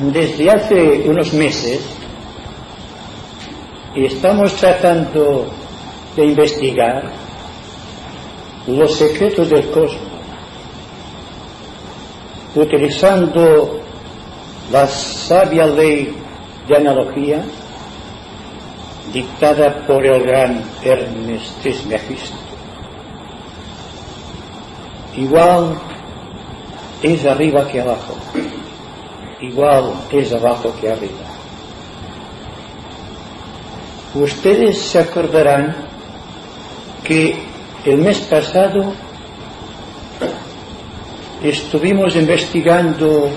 desde hace unos meses estamos tratando de investigar los secretos del cosmos, utilizando la sabia ley de analogía dictada por el gran Ernest Trismegisto. Igual es arriba que abajo igual es abajo que arriba. Ustedes se acordarán que el mes pasado estuvimos investigando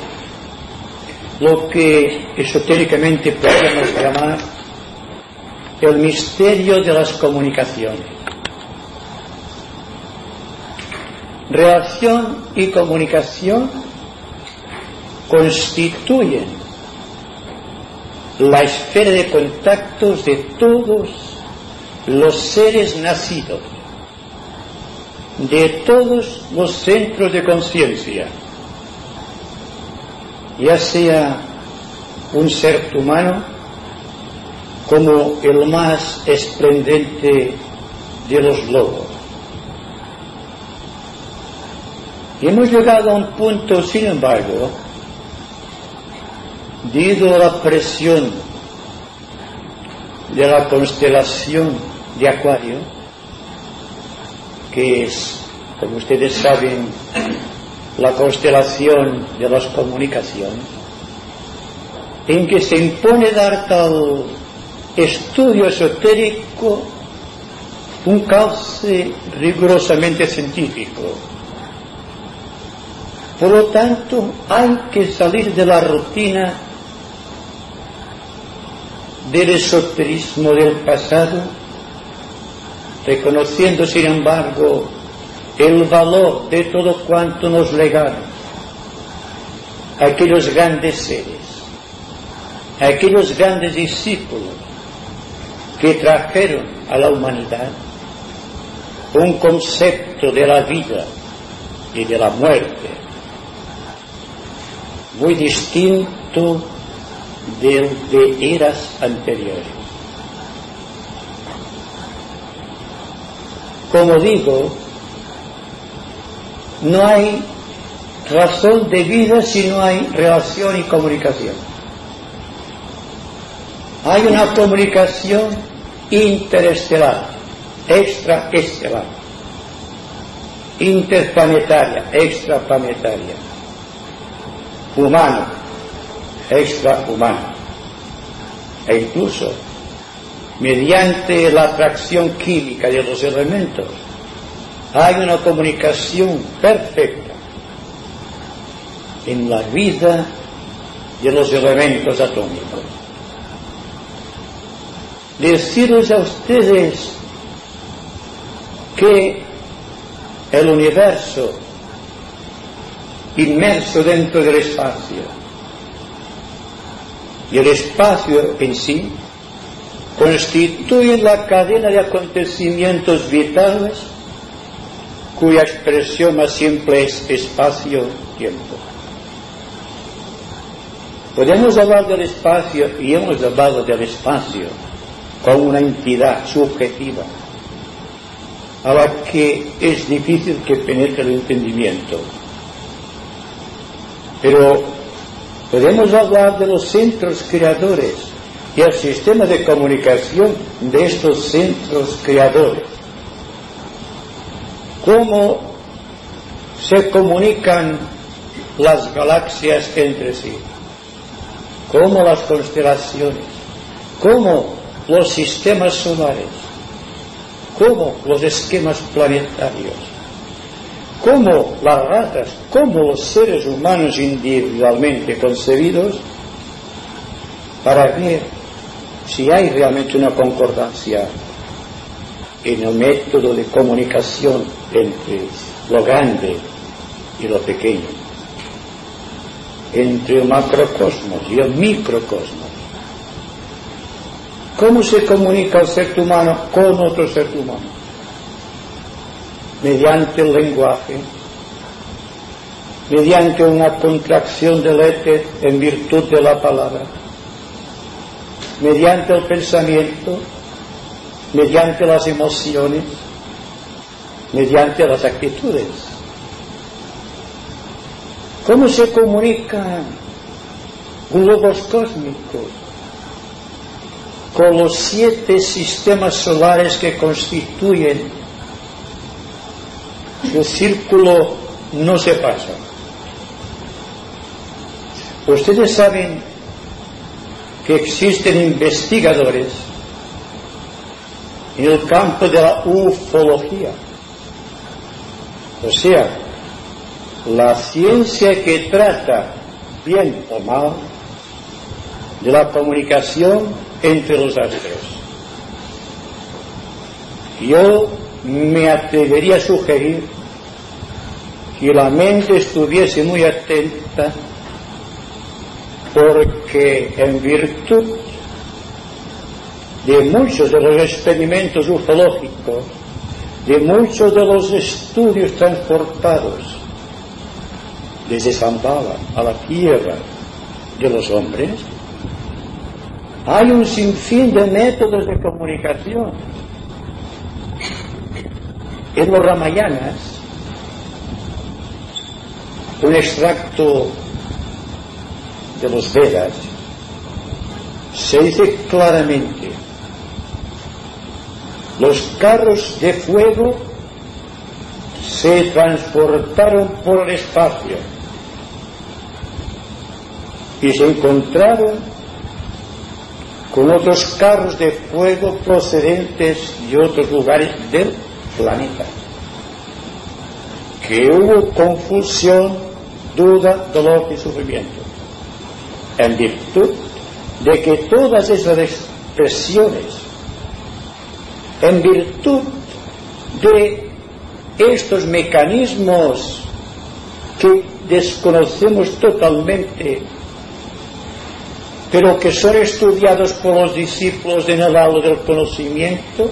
lo que esotéricamente podemos llamar el misterio de las comunicaciones. Relación y comunicación constituyen la esfera de contactos de todos los seres nacidos, de todos los centros de conciencia, ya sea un ser humano como el más esplendente de los lobos. Y hemos llegado a un punto, sin embargo, debido a la presión de la constelación de Acuario, que es, como ustedes saben, la constelación de las comunicaciones, en que se impone dar tal estudio esotérico un cauce rigurosamente científico. Por lo tanto, hay que salir de la rutina del esoterismo del pasado, reconociendo sin embargo el valor de todo cuanto nos legaron. Aquellos grandes seres, aquellos grandes discípulos que trajeron a la humanidad un concepto de la vida y de la muerte muy distinto del de eras anteriores. Como digo, no hay razón de vida si no hay relación y comunicación. Hay una comunicación interestelar, extraestelar, interplanetaria, extraplanetaria, humana, extrahumano. E incluso mediante la atracción química de los elementos hay una comunicación perfecta en la vida de los elementos atómicos. Decirles a ustedes que el universo inmerso dentro del espacio y el espacio en sí constituye la cadena de acontecimientos vitales cuya expresión más simple es espacio-tiempo. Podemos hablar del espacio y hemos hablado del espacio como una entidad subjetiva a la que es difícil que penetre el entendimiento. Pero Podemos hablar de los centros creadores y el sistema de comunicación de estos centros creadores. Cómo se comunican las galaxias entre sí, cómo las constelaciones, cómo los sistemas solares, cómo los esquemas planetarios, cómo las razas, cómo los seres humanos individualmente concebidos, para ver si hay realmente una concordancia en el método de comunicación entre lo grande y lo pequeño, entre el macrocosmos y el microcosmos. ¿Cómo se comunica el ser humano con otro ser humano? Mediante el lenguaje, mediante una contracción del éter en virtud de la palabra, mediante el pensamiento, mediante las emociones, mediante las actitudes. ¿Cómo se comunica un logos cósmico con los siete sistemas solares que constituyen el círculo no se pasa. Ustedes saben que existen investigadores en el campo de la ufología, o sea, la ciencia que trata, bien o mal, de la comunicación entre los astros. Yo me atrevería a sugerir que la mente estuviese muy atenta porque en virtud de muchos de los experimentos ufológicos, de muchos de los estudios transportados desde Zambala a la tierra de los hombres, hay un sinfín de métodos de comunicación. En los Ramayanas, un extracto de los Vedas, se dice claramente, los carros de fuego se transportaron por el espacio y se encontraron con otros carros de fuego procedentes de otros lugares del planeta. Que hubo confusión, duda, dolor y sufrimiento. En virtud de que todas esas expresiones, en virtud de estos mecanismos que desconocemos totalmente pero que son estudiados por los discípulos en el aula del conocimiento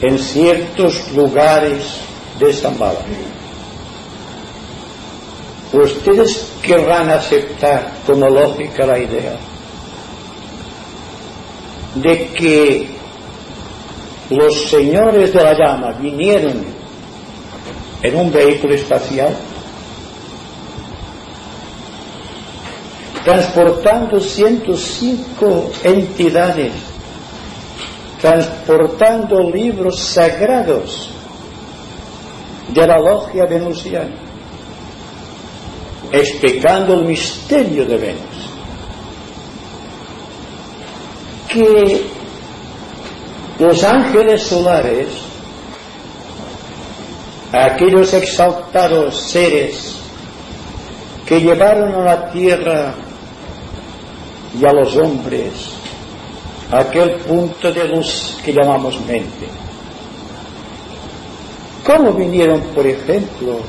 en ciertos lugares de Zambala. Ustedes querrán aceptar como lógica la idea de que los señores de la llama vinieron en un vehículo espacial transportando 105 entidades, transportando libros sagrados de la logia venusiana, explicando el misterio de Venus. Que los ángeles solares, aquellos exaltados seres que llevaron a la tierra y a los hombres aquel punto de luz que llamamos mente. ¿Cómo vinieron, por ejemplo,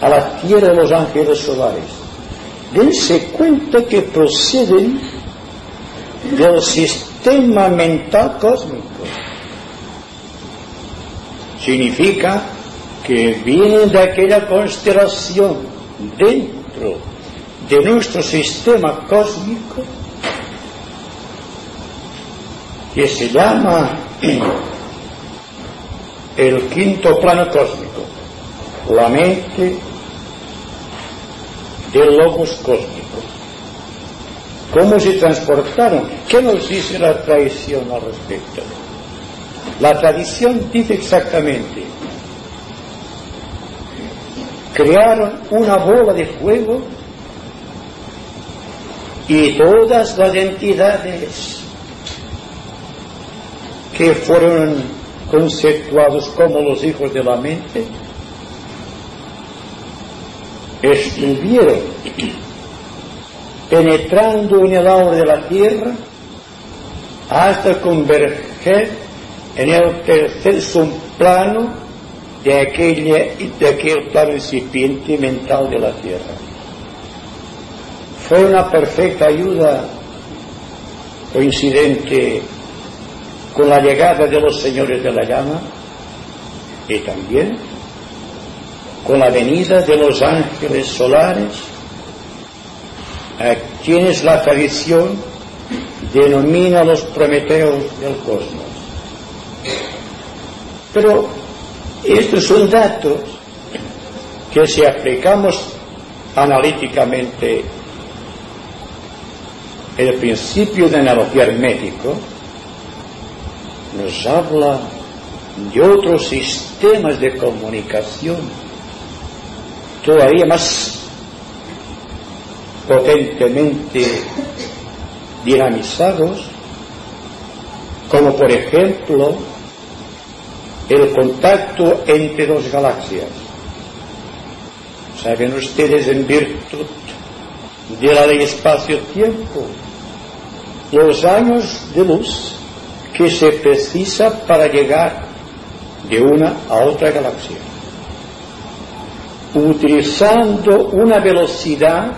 a la tierra de los ángeles solares? Dense cuenta que proceden del sistema mental cósmico. Significa que vienen de aquella constelación dentro de nuestro sistema cósmico que se llama el quinto plano cósmico, la mente del logos cósmico. ¿Cómo se transportaron? ¿Qué nos dice la tradición al respecto? La tradición dice exactamente, crearon una bola de fuego y todas las entidades que fueron conceptuados como los hijos de la mente estuvieron penetrando en el aura de la tierra hasta converger en el tercer plano de, aquella, de aquel plano incipiente mental de la tierra. Fue una perfecta ayuda coincidente con la llegada de los señores de la llama y también con la venida de los ángeles solares, a quienes la tradición denomina los prometeos del cosmos. Pero estos son datos que si aplicamos analíticamente el principio de analogía hermético, nos habla de otros sistemas de comunicación todavía más potentemente dinamizados, como por ejemplo el contacto entre dos galaxias. Saben ustedes en virtud de la ley espacio-tiempo los años de luz que se precisa para llegar de una a otra galaxia, utilizando una velocidad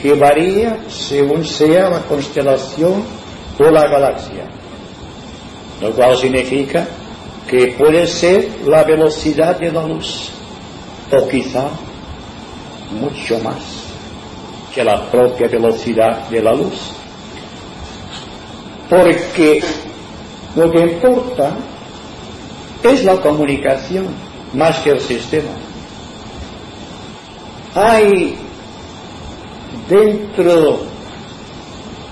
que varía según sea la constelación o la galaxia, lo cual significa que puede ser la velocidad de la luz, o quizá mucho más que la propia velocidad de la luz. Porque lo que importa es la comunicación más que el sistema. Hay dentro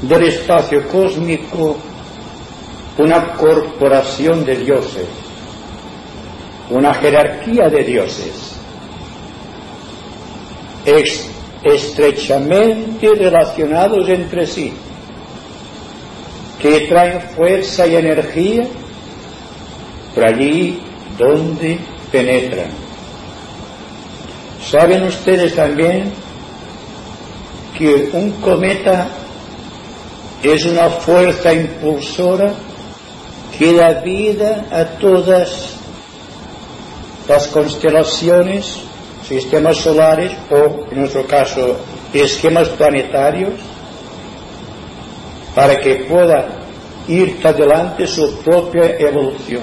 del espacio cósmico una corporación de dioses, una jerarquía de dioses, estrechamente relacionados entre sí que traen fuerza y energía por allí donde penetran. ¿Saben ustedes también que un cometa es una fuerza impulsora que da vida a todas las constelaciones, sistemas solares o, en nuestro caso, esquemas planetarios? Para que pueda ir adelante su propia evolución.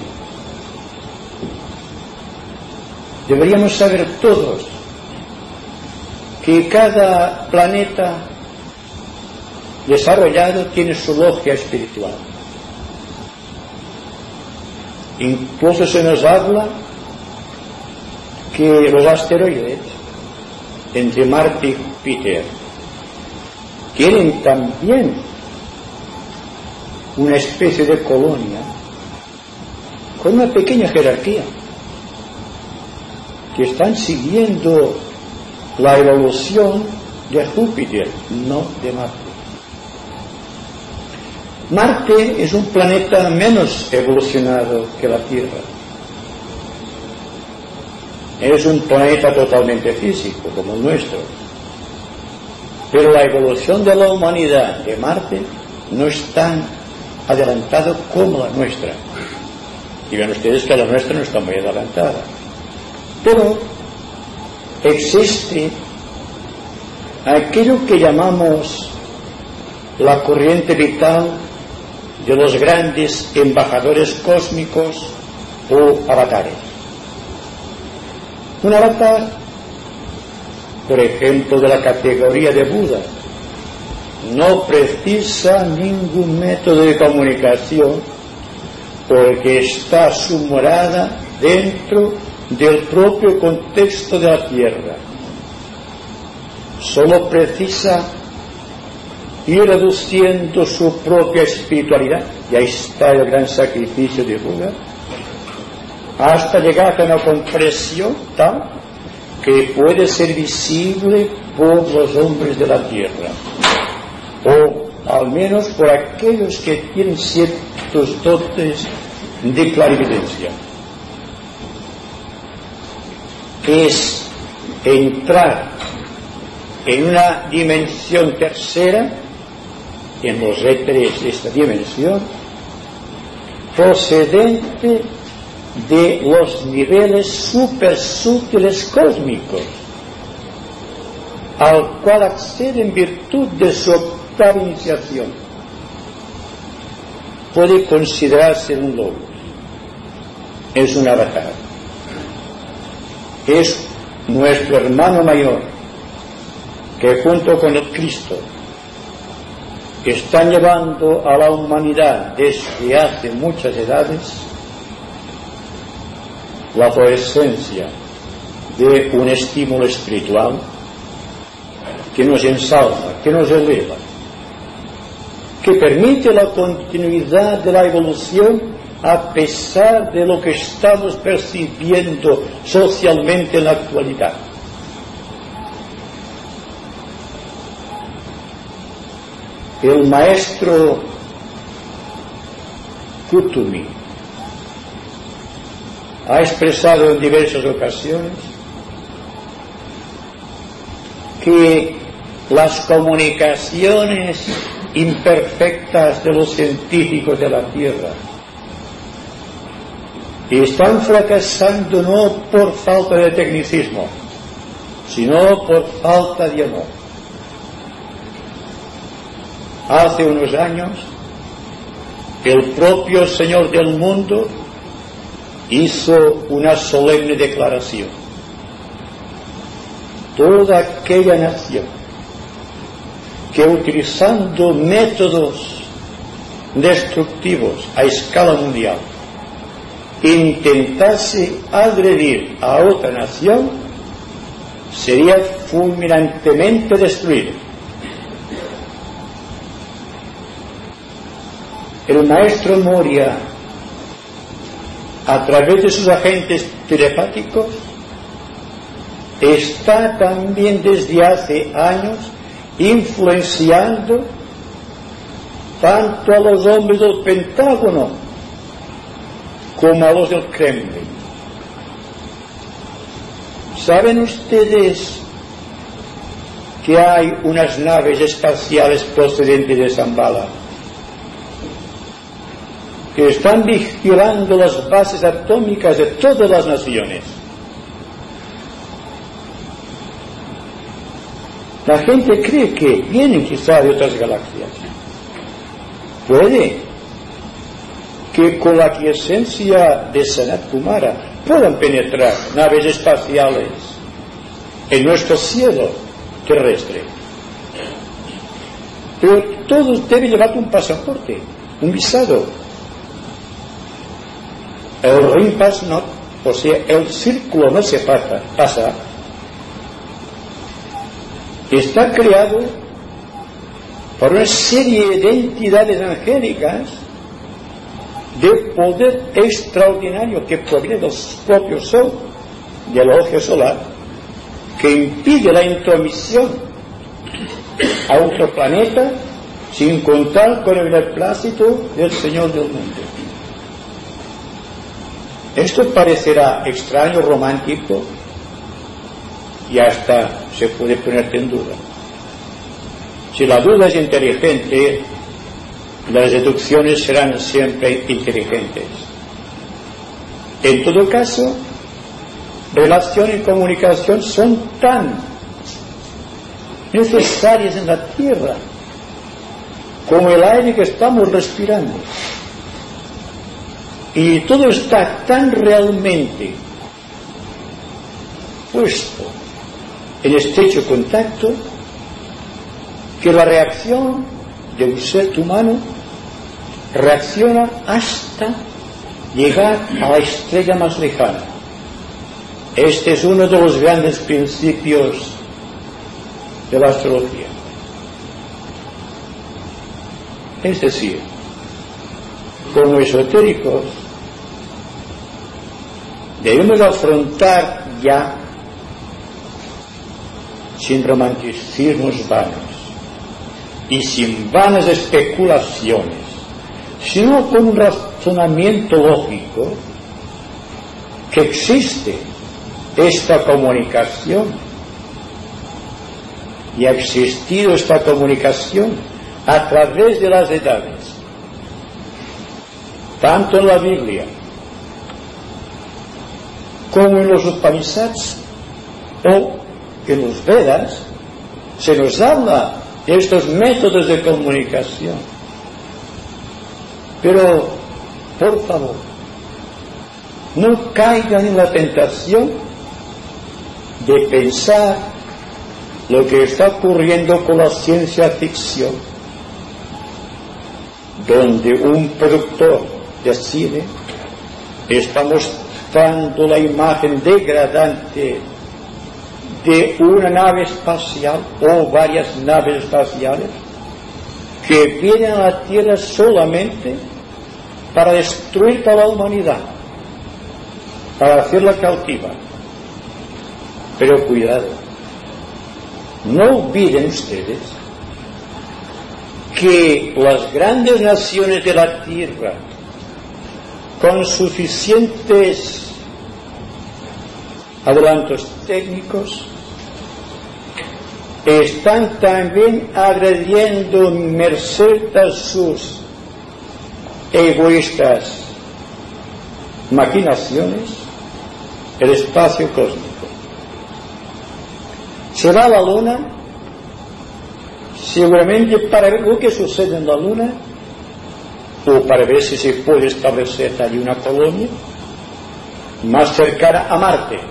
Deberíamos saber todos que cada planeta desarrollado tiene su logia espiritual. Incluso se nos habla que los asteroides entre Marte y Júpiter tienen también una especie de colonia con una pequeña jerarquía que están siguiendo la evolución de Júpiter, no de Marte. Marte es un planeta menos evolucionado que la Tierra. Es un planeta totalmente físico, como el nuestro. Pero la evolución de la humanidad de Marte no es tan adelantado como la nuestra. Y ven ustedes que la nuestra no está muy adelantada. Pero existe aquello que llamamos la corriente vital de los grandes embajadores cósmicos o avatares. Un avatar, por ejemplo, de la categoría de Buda, no precisa ningún método de comunicación porque está su morada dentro del propio contexto de la tierra. Solo precisa ir reduciendo su propia espiritualidad, y ahí está el gran sacrificio de Buda, hasta llegar a una comprensión tal que puede ser visible por los hombres de la tierra o al menos por aquellos que tienen ciertos dotes de clarividencia, es entrar en una dimensión tercera, en los éteres de esta dimensión, procedente de los niveles supersútiles cósmicos, al cual accede en virtud de su iniciación puede considerarse un lobo. Es un avatar. Es nuestro hermano mayor, que junto con el Cristo están llevando a la humanidad desde hace muchas edades la presencia de un estímulo espiritual que nos ensalza, que nos eleva, que permite la continuidad de la evolución a pesar de lo que estamos percibiendo socialmente en la actualidad. El maestro Kutumi ha expresado en diversas ocasiones que las comunicaciones imperfectas de los científicos de la Tierra están fracasando no por falta de tecnicismo, sino por falta de amor. Hace unos años, el propio Señor del mundo hizo una solemne declaración. Toda aquella nación que utilizando métodos destructivos a escala mundial intentase agredir a otra nación, sería fulminantemente destruido. El maestro Moria a través de sus agentes telepáticos, está también desde hace años influenciando tanto a los hombres del Pentágono como a los del Kremlin. ¿Saben ustedes que hay unas naves espaciales procedentes de Zambala? que están vigilando las bases atómicas de todas las naciones. La gente cree que vienen quizá de otras galaxias. Puede que con la quiesencia de Sanat Kumara puedan penetrar naves espaciales en nuestro cielo terrestre. Pero todos deben llevar un pasaporte, un visado, el ring no, o sea, el círculo no se pasa, pasa, está creado por una serie de entidades angélicas de poder extraordinario que proviene del propio Sol, del ojo solar, que impide la intromisión a otro planeta sin contar con el beneplácito del Señor del mundo. Esto parecerá extraño, romántico y hasta se puede ponerte en duda. Si la duda es inteligente, las deducciones serán siempre inteligentes. En todo caso, relación y comunicación son tan necesarias en la tierra como el aire que estamos respirando. Y todo está tan realmente puesto en estrecho contacto que la reacción de un ser humano reacciona hasta llegar a la estrella más lejana. Este es uno de los grandes principios de la astrología. Es decir, como esotéricos, debemos afrontar ya sin romanticismos vanos y sin vanas especulaciones, sino con un razonamiento lógico que existe esta comunicación. Y ha existido esta comunicación a través de las edades tanto en la Biblia como en los Upanishads o en los Vedas, se nos habla de estos métodos de comunicación. Pero, por favor, no caigan en la tentación de pensar lo que está ocurriendo con la ciencia ficción, donde un productor de cine está mostrando la imagen degradante de una nave espacial o varias naves espaciales que vienen a la Tierra solamente para destruir toda la humanidad, para hacerla cautiva. Pero cuidado, no olviden ustedes que las grandes naciones de la Tierra, con suficientes adelantos. Técnicos, están también agrediendo merced a sus egoístas. Maquinaciones. El espacio cósmico. Se va a la luna. Seguramente para ver lo que sucede en la luna. O para ver si se puede establecer allí una colonia más cercana a Marte.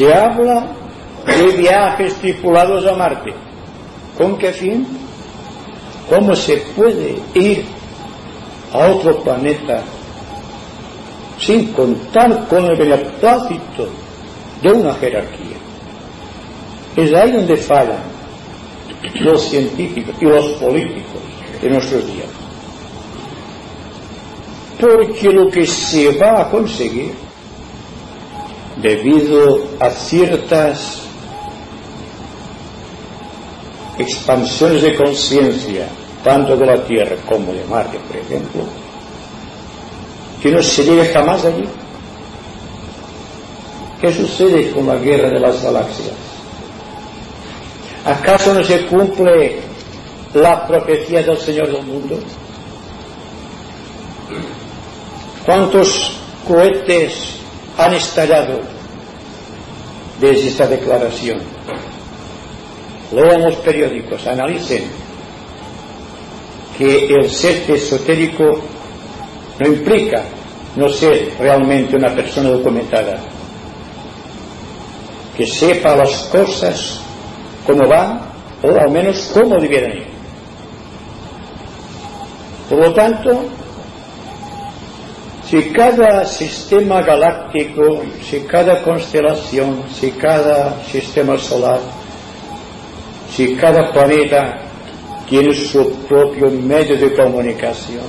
Se habla de viajes tripulados a Marte. ¿Con qué fin? ¿Cómo se puede ir a otro planeta sin contar con el beneplácito de una jerarquía? Es ahí donde fallan los científicos y los políticos de nuestros días. Porque lo que se va a conseguir debido a ciertas expansiones de conciencia, tanto de la Tierra como de Marte, por ejemplo, que no se llegue jamás allí. ¿Qué sucede con la guerra de las galaxias? ¿Acaso no se cumple la profecía del Señor del mundo? ¿Cuántos cohetes han estallado desde esta declaración? lean los periódicos, analicen que el ser esotérico no implica no ser realmente una persona documentada, que sepa las cosas como van o al menos cómo debieran. Por lo tanto, si cada sistema galáctico, si cada constelación, si cada sistema solar si cada planeta tiene su propio medio de comunicación,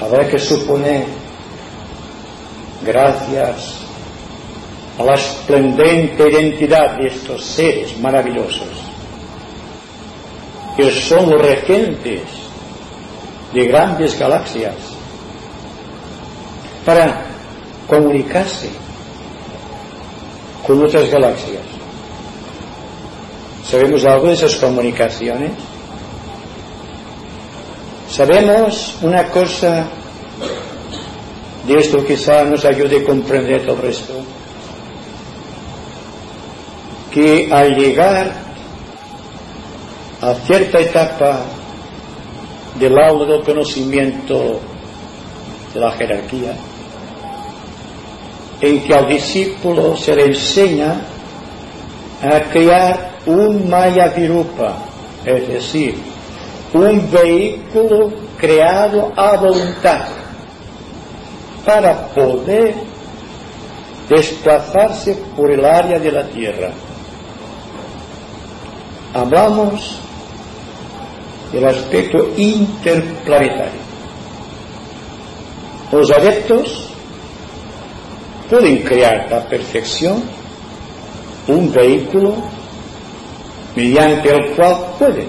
habrá que suponer, gracias a la esplendente identidad de estos seres maravillosos, que son regentes de grandes galaxias, para comunicarse con otras galaxias. ¿Sabemos algo de esas comunicaciones? ¿Sabemos una cosa de esto quizá nos ayude a comprender todo esto? Que al llegar a cierta etapa del aula del conocimiento de la jerarquía, en que al discípulo se le enseña a crear un Maya Virupa, es decir, un vehículo creado a voluntad para poder desplazarse por el área de la Tierra. Hablamos del aspecto interplanetario. Los adeptos pueden crear a perfección un vehículo mediante el cual pueden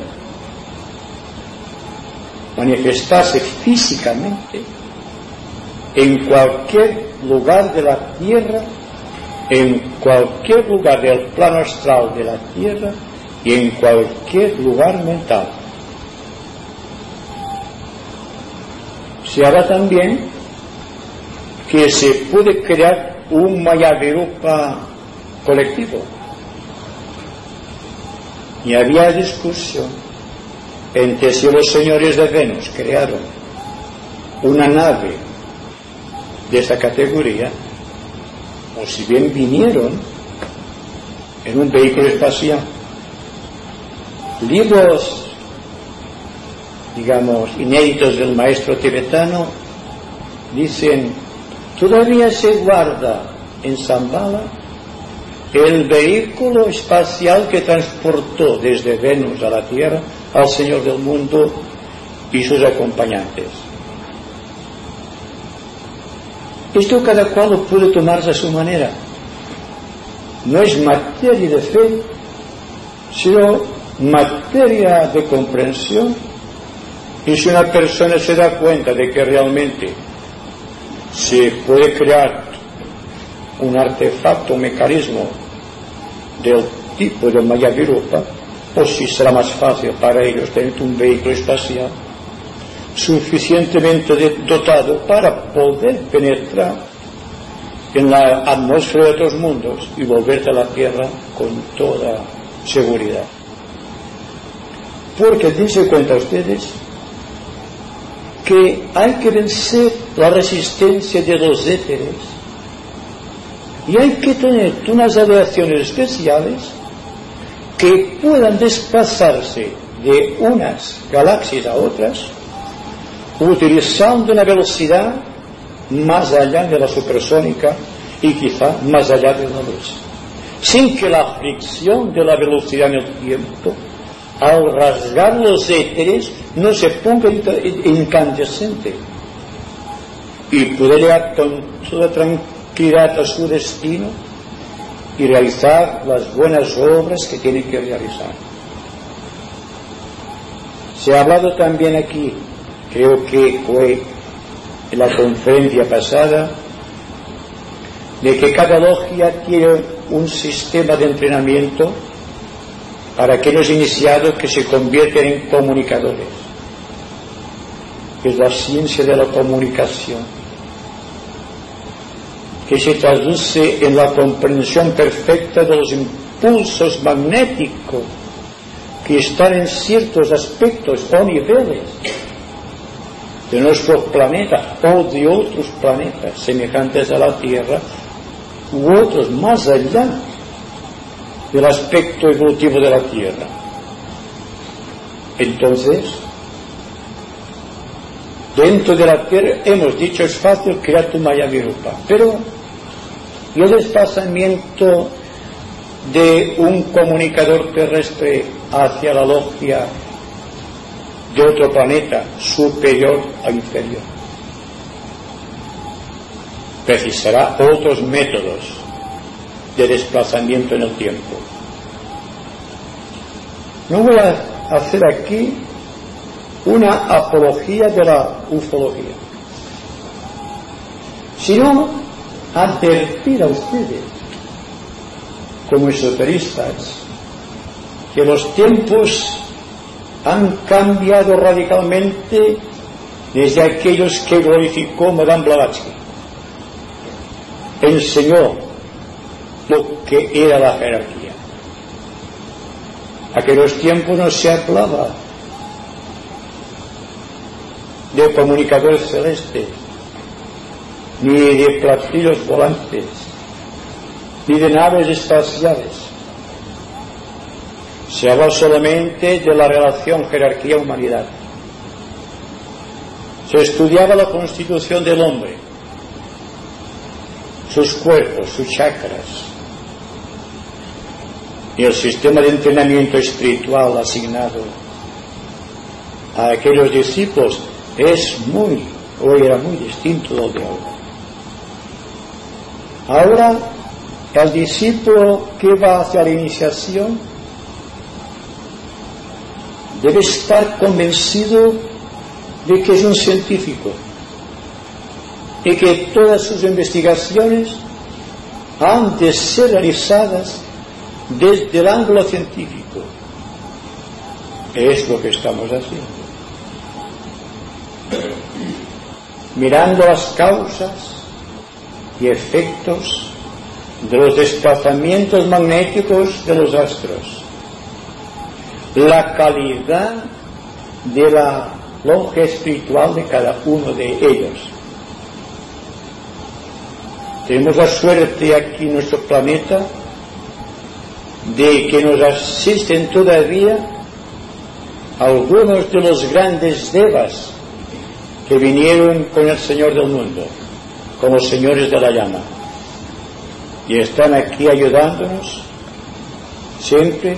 manifestarse físicamente en cualquier lugar de la Tierra, en cualquier lugar del plano astral de la Tierra y en cualquier lugar mental. Se habla también que se puede crear un Mayavirupa colectivo y había discusión entre si los señores de Venus crearon una nave de esa categoría o si bien vinieron en un vehículo espacial. Libros, digamos, inéditos del maestro tibetano dicen, todavía se guarda en Zambala el vehículo espacial que transportó desde Venus a la Tierra al Señor del mundo y sus acompañantes. Esto cada cual puede tomarse a su manera. No es materia de fe, sino materia de comprensión. Y si una persona se da cuenta de que realmente se puede crear un artefacto, un mecanismo del tipo de Mayavirupa, o si será más fácil para ellos tener un vehículo espacial suficientemente dotado para poder penetrar en la atmósfera de otros mundos y volverte a la Tierra con toda seguridad. Porque dense cuenta ustedes que hay que vencer la resistencia de los éteres y hay que tener unas aleaciones especiales que puedan desplazarse de unas galaxias a otras utilizando una velocidad más allá de la supersónica y quizá más allá de la luz, sin que la fricción de la velocidad en el tiempo, al rasgar los éteres, no se ponga incandescente y puede llegar con toda tranquilidad a su destino y realizar las buenas obras que tiene que realizar. Se ha hablado también aquí creo que fue en la conferencia pasada, de que cada logia tiene un sistema de entrenamiento para aquellos iniciados que se convierten en comunicadores. Es la ciencia de la comunicación, que se traduce en la comprensión perfecta de los impulsos magnéticos que están en ciertos aspectos o niveles de nuestro planeta o de otros planetas semejantes a la Tierra u otros más allá del aspecto evolutivo de la Tierra. Entonces, dentro de la Tierra hemos dicho es fácil crear tu Maya Virupa, pero el desplazamiento de un comunicador terrestre hacia la logia de otro planeta superior a inferior. Precisará otros métodos de desplazamiento en el tiempo. No voy a hacer aquí una apología de la ufología, sino advertir a ustedes, como esoteristas, que los tiempos han cambiado radicalmente desde aquellos que glorificó Madame Blavatsky. Enseñó lo que era la jerarquía. Aquellos tiempos no se hablaba de comunicadores celestes, ni de platillos volantes, ni de naves espaciales se habla solamente de la relación jerarquía-humanidad. Se estudiaba la constitución del hombre, sus cuerpos, sus chakras, y el sistema de entrenamiento espiritual asignado a aquellos discípulos es muy, o era muy distinto del de ahora. Ahora, el discípulo que va hacia la iniciación debe estar convencido de que es un científico y que todas sus investigaciones han de ser realizadas desde el ángulo científico. Es lo que estamos haciendo. Mirando las causas y efectos de los desplazamientos magnéticos de los astros la calidad de la longe espiritual de cada uno de ellos. Tenemos la suerte aquí en nuestro planeta de que nos asisten todavía algunos de los grandes devas que vinieron con el Señor del mundo, como señores de la llama, y están aquí ayudándonos siempre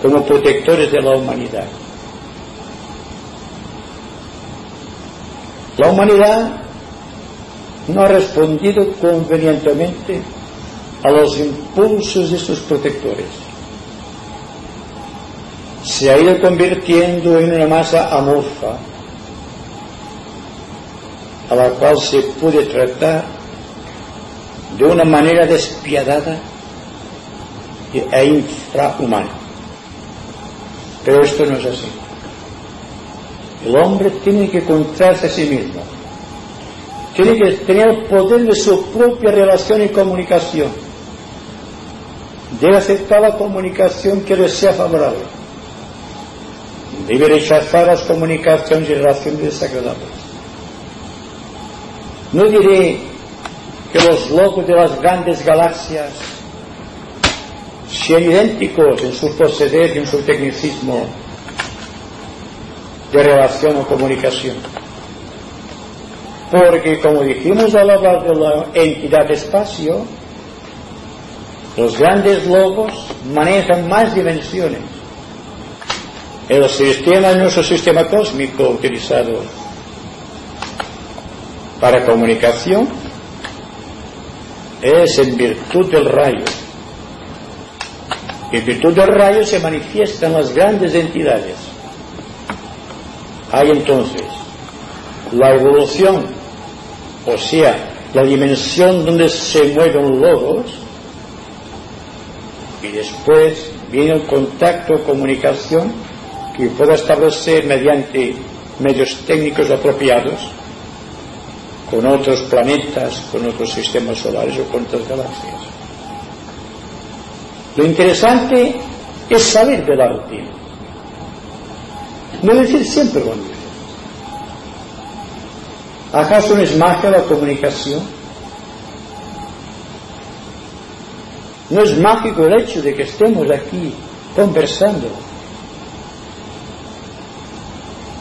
como protectores de la humanidad. La humanidad no ha respondido convenientemente a los impulsos de sus protectores. Se ha ido convirtiendo en una masa amorfa a la cual se puede tratar de una manera despiadada e infrahumana. Pero esto no es así. El hombre tiene que encontrarse a sí mismo. Tiene que tener el poder de su propia relación y comunicación. Debe aceptar la comunicación que le sea favorable. Debe rechazar las comunicaciones y relaciones desagradables. No diré que los locos de las grandes galaxias sean idénticos en su proceder y en su tecnicismo de relación o comunicación. Porque, como dijimos al hablar de la entidad de espacio, los grandes logos manejan más dimensiones. El sistema es nuestro sistema cósmico utilizado para comunicación es en virtud del rayo. En virtud del rayo se manifiestan las grandes entidades. Hay entonces la evolución, o sea, la dimensión donde se mueven logos, y después viene el contacto, comunicación, que pueda establecer mediante medios técnicos apropiados con otros planetas, con otros sistemas solares o con otras galaxias. Lo interesante es saber del arte, no decir siempre lo mismo. ¿Acaso no es magia la comunicación? No es mágico el hecho de que estemos aquí conversando,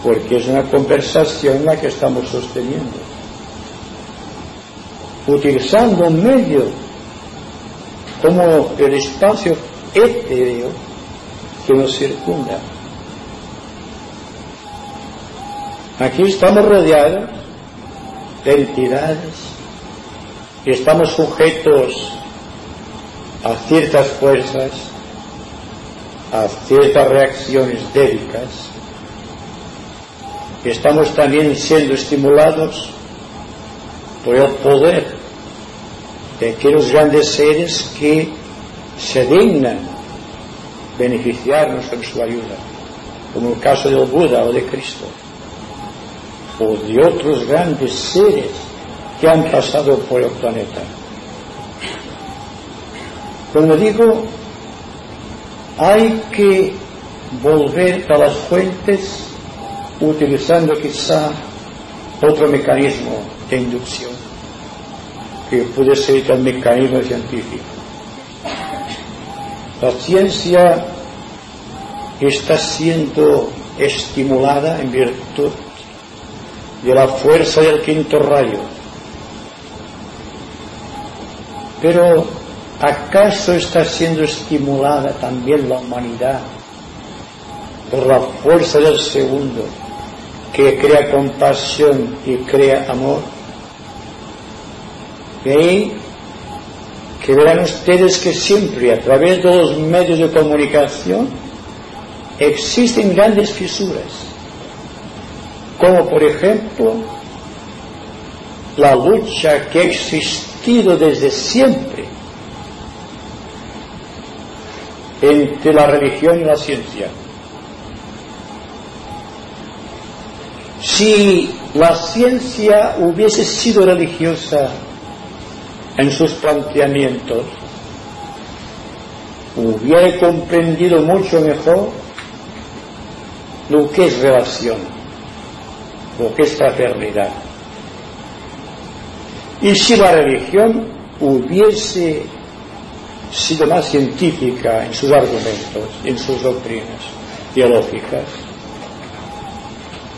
porque es una conversación la que estamos sosteniendo, utilizando un medio como el espacio etéreo que nos circunda. Aquí estamos rodeados de entidades. Y estamos sujetos a ciertas fuerzas, a ciertas reacciones délicas. Estamos también siendo estimulados por el poder de aquellos grandes seres que se dignan beneficiarnos con su ayuda, como el caso del Buda o de Cristo, o de otros grandes seres que han pasado por el planeta. Como digo, hay que volver a las fuentes utilizando quizá otro mecanismo de inducción que puede ser el mecanismo científico. La ciencia está siendo estimulada en virtud de la fuerza del quinto rayo. Pero ¿acaso está siendo estimulada también la humanidad por la fuerza del segundo que crea compasión y crea amor? Y ahí que verán ustedes que siempre a través de los medios de comunicación existen grandes fisuras, como por ejemplo la lucha que ha existido desde siempre entre la religión y la ciencia. Si la ciencia hubiese sido religiosa, en sus planteamientos, hubiera comprendido mucho mejor lo que es relación, lo que es fraternidad. Y si la religión hubiese sido más científica en sus argumentos, en sus doctrinas teológicas,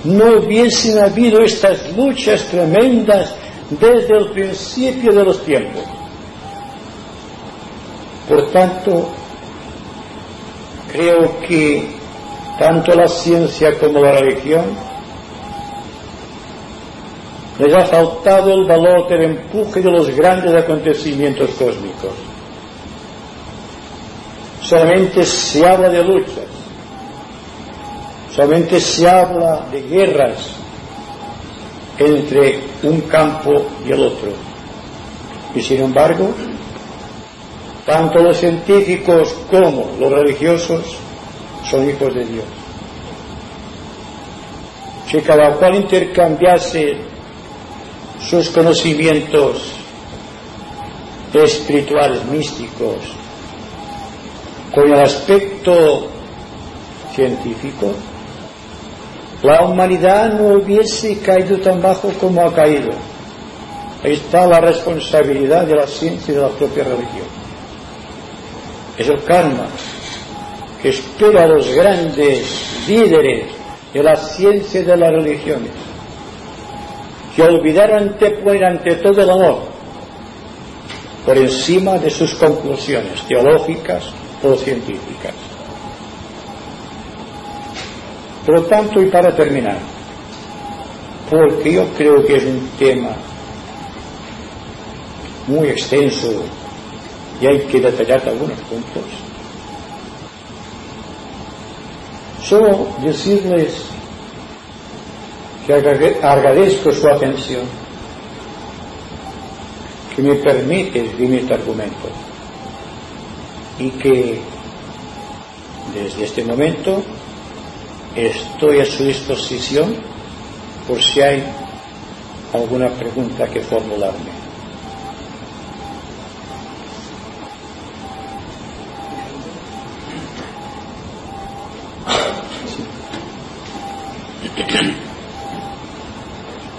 no hubiesen habido estas luchas tremendas desde el principio de los tiempos. Por tanto, creo que tanto la ciencia como la religión les ha faltado el valor del empuje de los grandes acontecimientos cósmicos. Solamente se habla de luchas, solamente se habla de guerras entre un campo y el otro. Y sin embargo, tanto los científicos como los religiosos son hijos de Dios. Si cada cual intercambiase sus conocimientos espirituales, místicos, con el aspecto científico, la humanidad no hubiese caído tan bajo como ha caído. Ahí está la responsabilidad de la ciencia y de la propia religión. Es el karma que espera a los grandes líderes de la ciencia y de las religiones que olvidaran anteponer ante todo el amor por encima de sus conclusiones teológicas o científicas. Por lo tanto, y para terminar, porque yo creo que es un tema muy extenso y hay que detallar algunos puntos, solo decirles que agradezco su atención, que me permite escribir este argumento y que desde este momento estoy a su disposición por si hay alguna pregunta que formularme.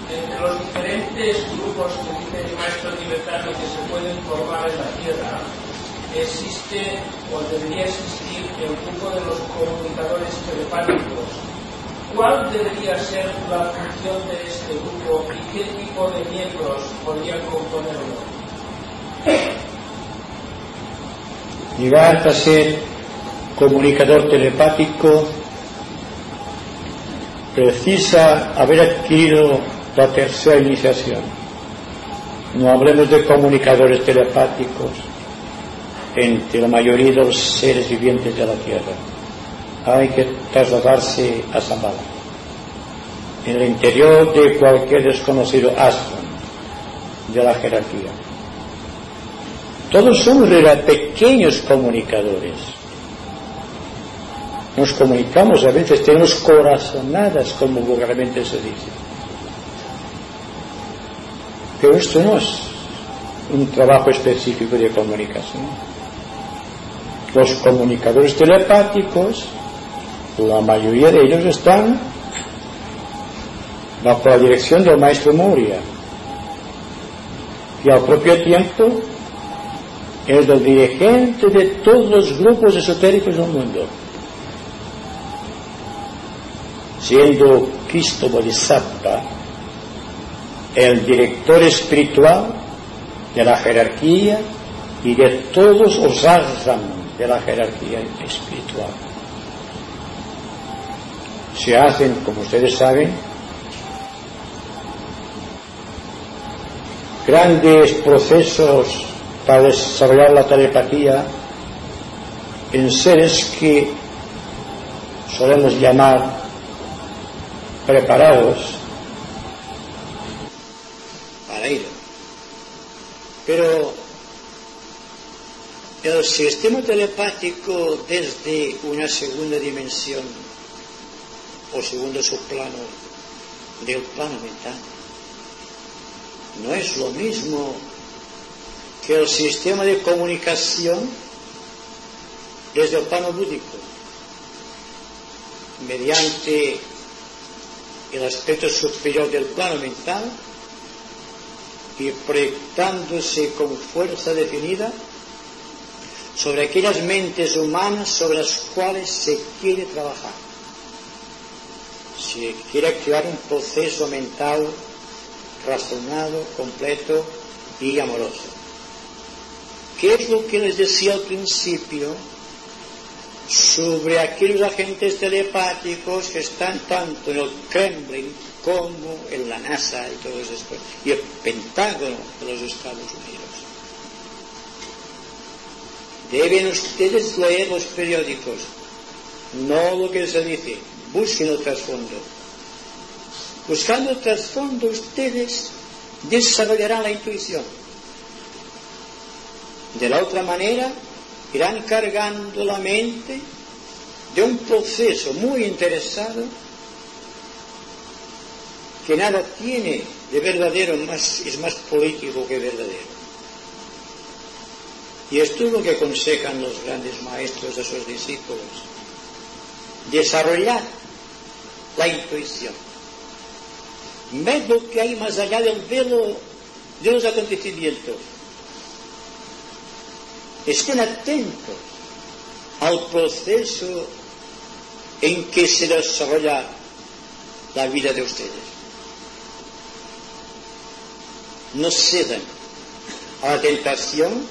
Entre los diferentes grupos que dice el maestro tibetano que se pueden formar en la Tierra, existe o debería existir el grupo de los comunicadores telepáticos. ¿Cuál debería ser la función de este grupo y qué tipo de miembros podrían componerlo? Llegar a ser comunicador telepático precisa haber adquirido la tercera iniciación. No hablemos de comunicadores telepáticos entre la mayoría de los seres vivientes de la Tierra. Hay que trasladarse a Zambala, en el interior de cualquier desconocido astro de la jerarquía. Todos somos pequeños comunicadores nos comunicamos, a veces tenemos corazonadas, como vulgarmente se dice. Pero esto no es un trabajo específico de comunicación. Los comunicadores telepáticos, la mayoría de ellos están bajo la dirección del maestro Moria y al propio tiempo es el dirigente de todos los grupos esotéricos del mundo siendo Cristo Bodhisattva el director espiritual de la jerarquía y de todos los ashram de la jerarquía espiritual. Se hacen, como ustedes saben, grandes procesos para desarrollar la telepatía en seres que solemos llamar preparados para ir. Pero el sistema telepático desde una segunda dimensión o segundo subplano del plano mental no es lo mismo que el sistema de comunicación desde el plano búdico mediante el aspecto superior del plano mental, y proyectándose con fuerza definida sobre aquellas mentes humanas sobre las cuales se quiere trabajar. Se quiere activar un proceso mental razonado, completo y amoroso. ¿Qué es lo que les decía al principio sobre aquellos agentes telepáticos que están tanto en el Kremlin como en la NASA y todo eso, y el Pentágono de los Estados Unidos? Deben ustedes leer los periódicos, no lo que se dice, busquen el trasfondo. Buscando el trasfondo ustedes desarrollarán la intuición. De la otra manera, irán cargando la mente de un proceso muy interesado que nada tiene de verdadero, más, es más político que verdadero. Y esto es lo que aconsejan los grandes maestros a sus discípulos. Desarrollar la intuición. Ver que hay más allá del velo de los acontecimientos. Estén atentos al proceso en que se desarrolla la vida de ustedes. No cedan a la tentación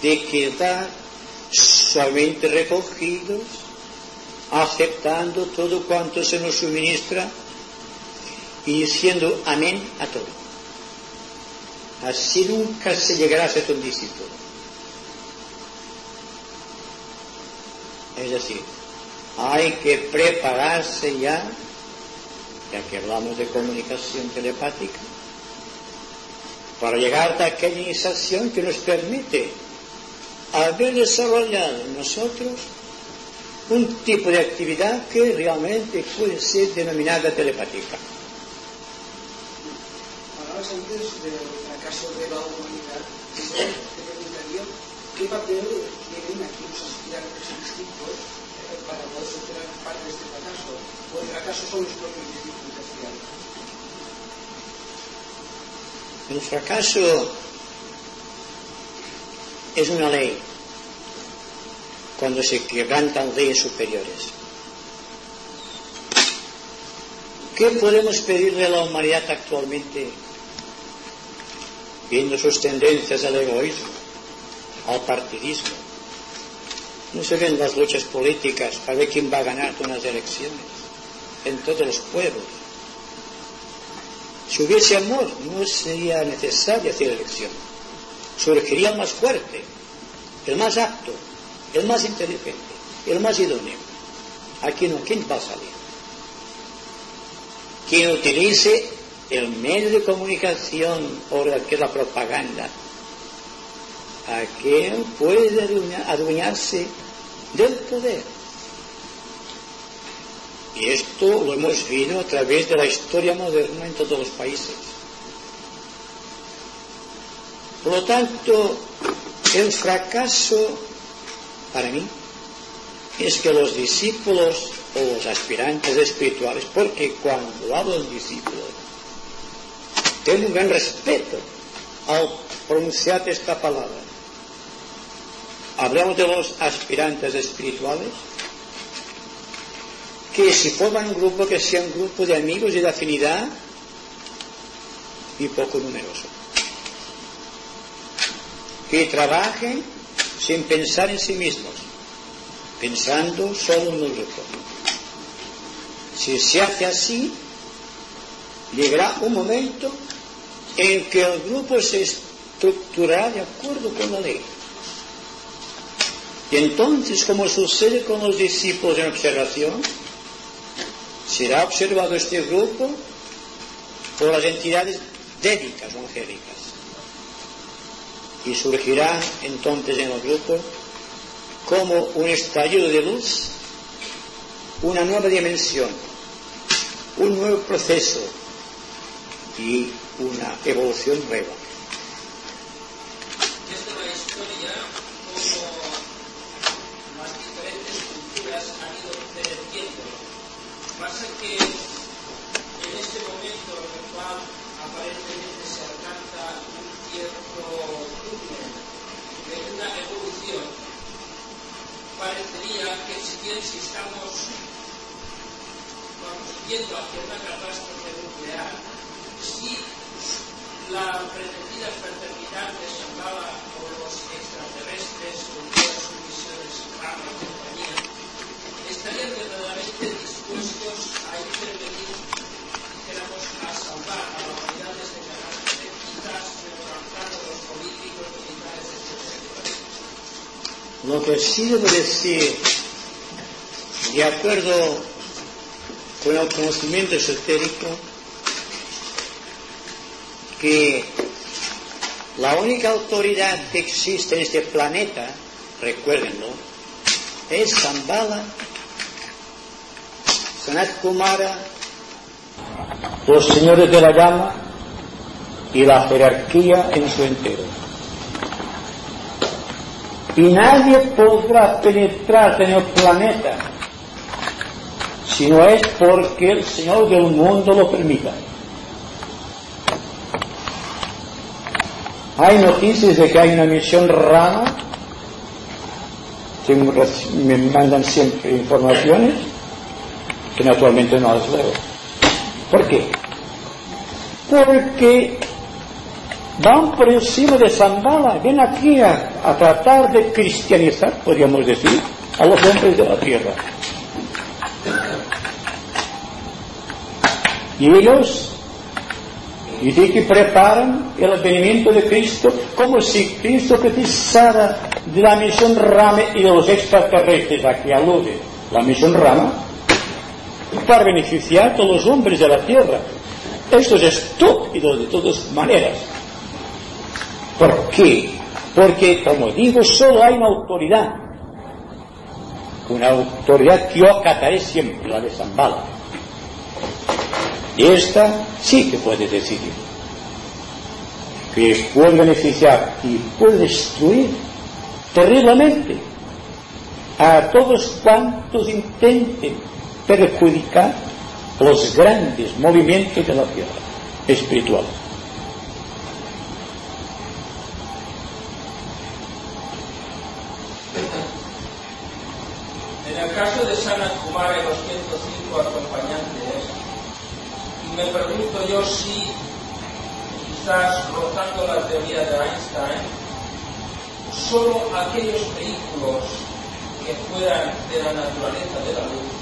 de quedar suavemente recogidos, aceptando todo cuanto se nos suministra y diciendo amén a todo. Así nunca se llegará a ser un discípulo. Es decir, hay que prepararse ya, ya que hablamos de comunicación telepática, para llegar a aquella iniciación que nos permite haber desarrollado en nosotros un tipo de actividad que realmente puede ser denominada telepática. Antes del fracaso de la humanidad. Qué papel tienen aquí los para poder superar parte de este fracaso. ¿O el fracaso son los propios discípulos El fracaso es una ley cuando se quebrantan leyes superiores. ¿Qué podemos pedirle a la humanidad actualmente, viendo sus tendencias al egoísmo, al partidismo? No se ven las luchas políticas para ver quién va a ganar unas elecciones en todos los pueblos. Si hubiese amor, no sería necesario hacer elección surgiría el más fuerte, el más apto, el más inteligente, el más idóneo. Aquí no, ¿quién va a salir? Quien utilice el medio de comunicación o que la propaganda, aquel puede adueñarse del poder. Y esto lo hemos visto a través de la historia moderna en todos los países. Por lo tanto, el fracaso para mí es que los discípulos o los aspirantes espirituales, porque cuando hablo de discípulos, tengo un gran respeto al pronunciar esta palabra. Hablamos de los aspirantes espirituales, que si forman un grupo, que sea un grupo de amigos y de afinidad y poco numeroso que trabajen sin pensar en sí mismos, pensando solo en grupo. Si se hace así, llegará un momento en que el grupo se estructurará de acuerdo con la ley. Y entonces, como sucede con los discípulos en observación, será observado este grupo por las entidades dédicas o angélicas y surgirá entonces en el grupo como un estallido de luz, una nueva dimensión, un nuevo proceso y una evolución nueva. Desde la historia, como las diferentes culturas han ido que en este momento en el cual aparentemente se alcanza un cierto culmen de una evolución, parecería que si bien si estamos yendo hacia una catástrofe nuclear, si la pretendida fraternidad de Shambhala o los extraterrestres con todas sus misiones Rama y compañía estarían verdaderamente dispuestos a intervenir, dijéramos, a salvar a la humanidad de este catástrofe, quizás a los políticos, militares, etc. Lo que sí debo decir, de acuerdo con el conocimiento esotérico, que la única autoridad que existe en este planeta, recuérdenlo, es Zambala, Sanat Kumara, los señores de la llama y la jerarquía en su entero. Y nadie podrá penetrar en el planeta si no es porque el Señor del mundo lo permita. Hay noticias de que hay una misión rama, que me mandan siempre informaciones, que naturalmente no las leo. ¿Por qué? Porque van por encima de Zambala, ven aquí a, tratar de cristianizar, podríamos decir, a los hombres de la tierra. Y ellos Dice que preparan el advenimiento de Cristo como si Cristo precisara de la misión Rama y de los extraterrestres a que alude la misión Rama para beneficiar a todos los hombres de la tierra. Esto es estúpido de todas maneras. ¿Por qué? Porque, como digo, solo hay una autoridad. Una autoridad que yo acataré siempre, la de Zambala. Y esta sí que puede decidir. Que puede beneficiar y puede destruir terriblemente a todos cuantos intenten perjudicar los grandes movimientos de la tierra espiritual. En el caso de Sanat Kumara y los 105 acompañantes, me pregunto yo si, quizás rozando la teoría de Einstein, solo aquellos vehículos que fueran de la naturaleza de la luz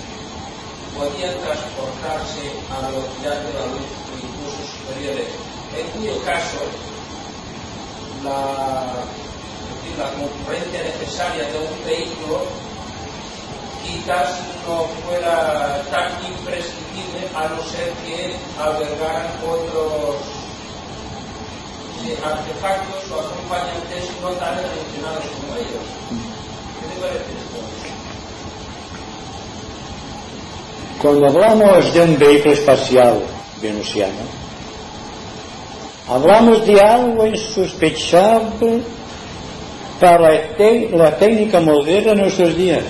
podían transportarse a la velocidad de la luz o incluso superiores, en cuyo caso la, la concurrencia necesaria de un vehículo quizás no fuera tan imprescindible a no ser que albergaran otros eh, artefactos o acompañantes no tan relacionados como ellos. ¿Qué te parece esto? Cuando hablamos de un vehículo espacial venusiano, hablamos de algo insospechable para la, técnica moderna de nuestros días.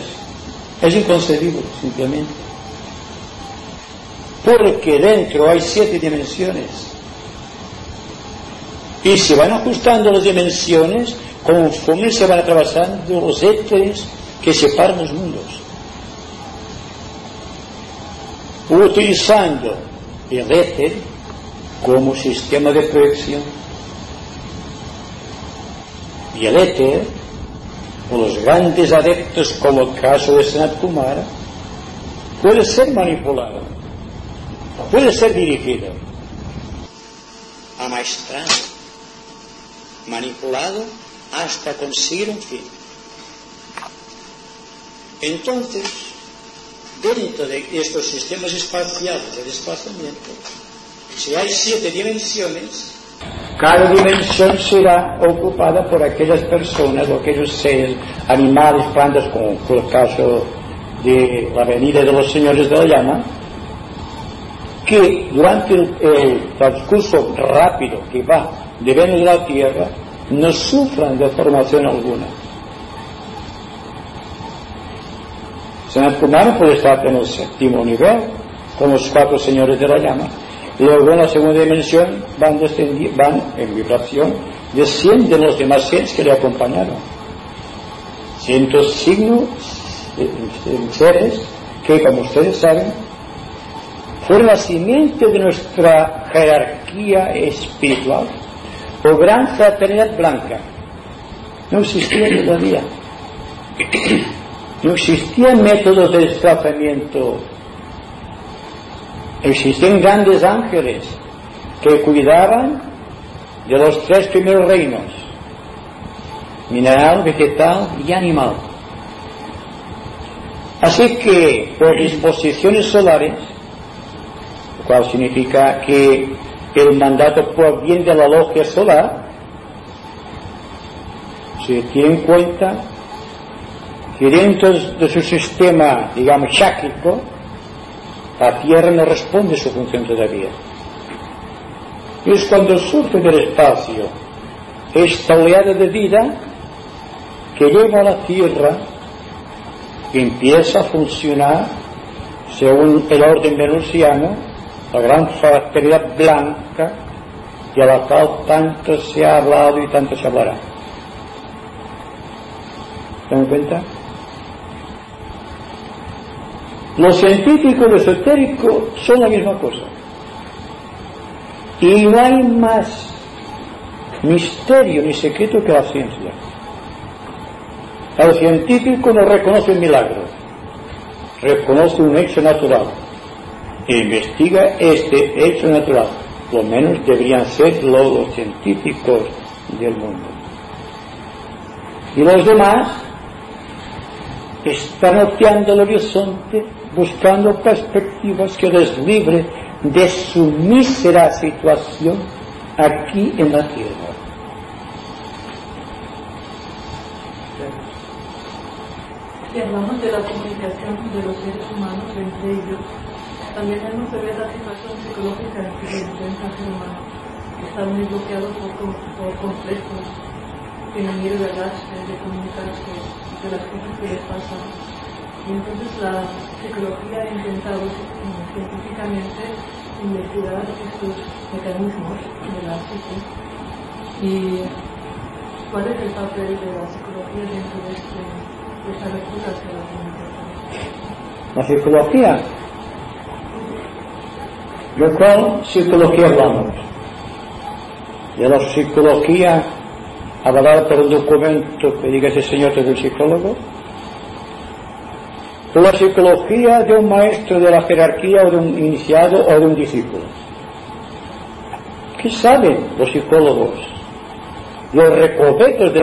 Es inconcebible, simplemente. Porque dentro hay siete dimensiones. Y se van ajustando las dimensiones conforme se van atravesando los éteres que separan los mundos. Utilizando el éter como sistema de proyección. Y el éter o los grandes adeptos, como el caso de Sanat Kumara, puede ser manipulado, puede ser dirigido, amaestrado, manipulado hasta conseguir un fin. Entonces, dentro de estos sistemas espaciales de desplazamiento, si hay siete dimensiones, cada dimensión será ocupada por aquellas personas o aquellos seres, animales, plantas, como fue el caso de la venida de los señores de la llama, que durante el, el transcurso rápido que va de Venus de la Tierra no sufran de formación alguna. Sanat Kumara puede estar en el séptimo nivel, con los cuatro señores de la llama, Luego en la segunda dimensión van, van en vibración, descienden los demás seres que le acompañaron. Cientos signos en seres que, como ustedes saben, fueron la simiente de nuestra jerarquía espiritual o gran fraternidad blanca. No existía todavía. No existían métodos de desplazamiento. Existen grandes ángeles que cuidaban de los tres primeros reinos, mineral, vegetal y animal. Así que por disposiciones solares, lo cual significa que el mandato por bien de la logia solar se tiene en cuenta que dentro de su sistema, digamos, cháquico, la Tierra no responde a su función todavía. Y es cuando surge del espacio esta oleada de vida que lleva la Tierra y empieza a funcionar según el orden venusiano, la gran fraternidad blanca de la cual tanto se ha hablado y tanto se hablará. ¿Se dan cuenta? Los científicos y los esotéricos son la misma cosa. Y no hay más misterio ni secreto que la ciencia. El científico no reconoce un milagro, reconoce un hecho natural e investiga este hecho natural. Lo menos deberían ser los científicos del mundo. Y los demás están oteando el horizonte buscando perspectivas que les libre de su mísera situación aquí en la tierra. Si hablamos de la comunicación de los seres humanos entre ellos, también tenemos que ver la situación psicológica que intenta ser humano, que están muy bloqueados por, por complejos, tienen miedo de hablarse, de comunicarse, de las cosas que les pasan. Y entonces la psicología ha intentado científicamente investigar estos mecanismos de la psique y cuál es el papel de la psicología dentro de, este, de esta lectura hacia la comunicación. La psicología. ¿De cuál psicología hablamos? De la psicología avalada por un documento que diga ese señor es un psicólogo, la psicología de un maestro de la jerarquía o de un iniciado o de un discípulo. ¿Qué saben los psicólogos? Los recovecos de